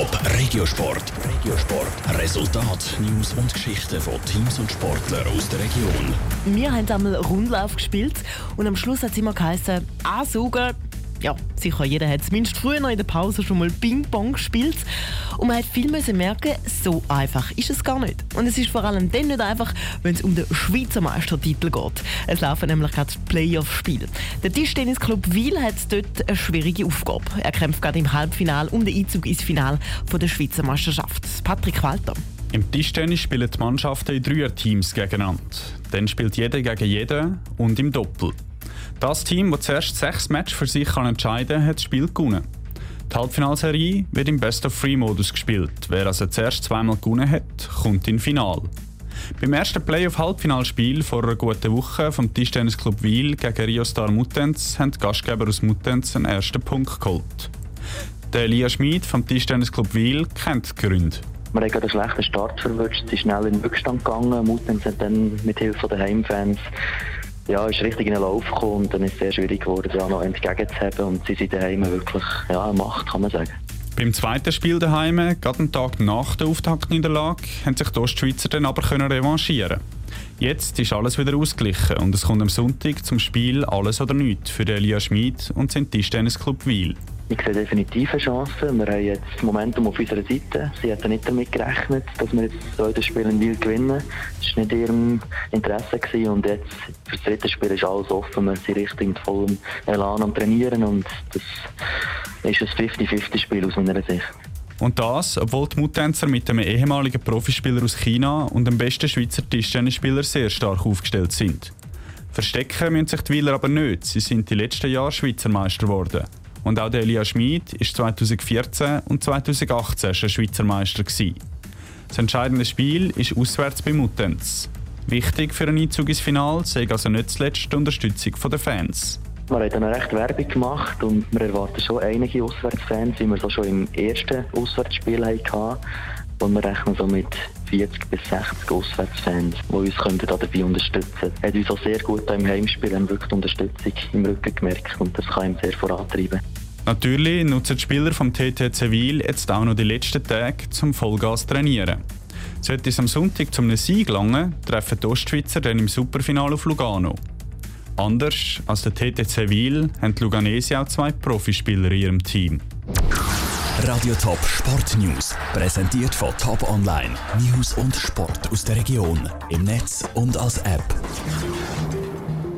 Top Regiosport. Regiosport. Resultat, News und Geschichten von Teams und Sportlern aus der Region. Wir haben einmal Rundlauf gespielt und am Schluss hat es immer geheißen, ansaugen. Ja, sicher, jeder hat zumindest früher noch in der Pause schon mal Ping-Pong gespielt. Und man hat viel müssen merken, so einfach ist es gar nicht. Und es ist vor allem dann nicht einfach, wenn es um den Schweizer Meistertitel geht. Es laufen nämlich gerade Playoff-Spiele. Der Tischtennisclub Wiel hat dort eine schwierige Aufgabe. Er kämpft gerade im Halbfinale um den Einzug ins Finale der Schweizer Meisterschaft. Patrick Walter. Im Tischtennis spielen die Mannschaften in Dreierteams gegeneinander. Dann spielt jeder gegen jeden und im Doppel. Das Team, das zuerst sechs Matches für sich kann entscheiden kann, hat das Spiel gewonnen. Die Halbfinalserie wird im Best-of-Three-Modus gespielt. Wer also zuerst zweimal gewonnen hat, kommt ins Finale. Beim ersten Playoff-Halbfinalspiel vor einer guten Woche vom Tischtennisclub Wiel gegen Rio Star Mutenz haben die Gastgeber aus Mutenz einen ersten Punkt geholt. Der Elia Schmid vom Tischtennisclub Wiel kennt die Gründe. Wir haben einen schlechten Start verwünscht, sie schnell in den Rückstand gegangen. Mutenz hat dann mit Hilfe der Heimfans ja, ist richtig in den Lauf gekommen und dann ist es sehr schwierig geworden, ja noch entgegenzuhaben und sie sind daheim wirklich ja, Macht, kann man sagen. Beim zweiten Spiel daheim, gerade einen Tag nach der Auftaktniederlage, haben sich die Ostschweizer dann aber können revanchieren. Jetzt ist alles wieder ausgeglichen und es kommt am Sonntag zum Spiel «Alles oder nichts» für Elia Schmid und sein Tischtennisclub Wiel. Ich sehe definitiv eine Chance. Wir haben jetzt das Momentum auf unserer Seite. Sie hatten nicht damit gerechnet, dass wir jetzt das Spiel in Wiel gewinnen. Das war nicht ihrem Interesse. Gewesen. Und jetzt für das dritte Spiel ist alles offen. Wir sind richtig mit vollem Elan am Trainieren. Und das ist ein 50-50-Spiel aus meiner Sicht. Und das, obwohl die Muttänzer mit einem ehemaligen Profispieler aus China und dem besten Schweizer Tischtennisspieler sehr stark aufgestellt sind. Verstecken müssen sich die Wieler aber nicht. Sie sind die letzten Jahre Schweizer Meister geworden. Und auch der Elia Schmid war 2014 und 2018 schon Schweizer Meister. Gewesen. Das entscheidende Spiel ist auswärts bei Muttenz. Wichtig für einen Einzug ins Finale sei also nicht zuletzt die Unterstützung der Fans. Wir haben dann recht Werbung gemacht und wir erwarten schon einige Auswärtsfans, wie wir es schon im ersten Auswärtsspiel hatten. Und wir rechnen so mit 40 bis 60 Auswärtsfans, die uns dabei unterstützen können. Er hat uns auch sehr gut im Heimspiel haben wirklich Unterstützung im Rücken gemerkt und das kann ihm sehr vorantreiben. Natürlich nutzen die Spieler vom TTC Wiel jetzt auch noch die letzten Tage zum Vollgas trainieren. Sollte es am Sonntag zum Sieg gelangen, treffen die Ostschweizer dann im Superfinale auf Lugano. Anders als der TTC Wiel haben die Luganesi auch zwei Profispieler in ihrem Team. Radio Top Sport News, präsentiert von Top Online. News und Sport aus der Region, im Netz und als App.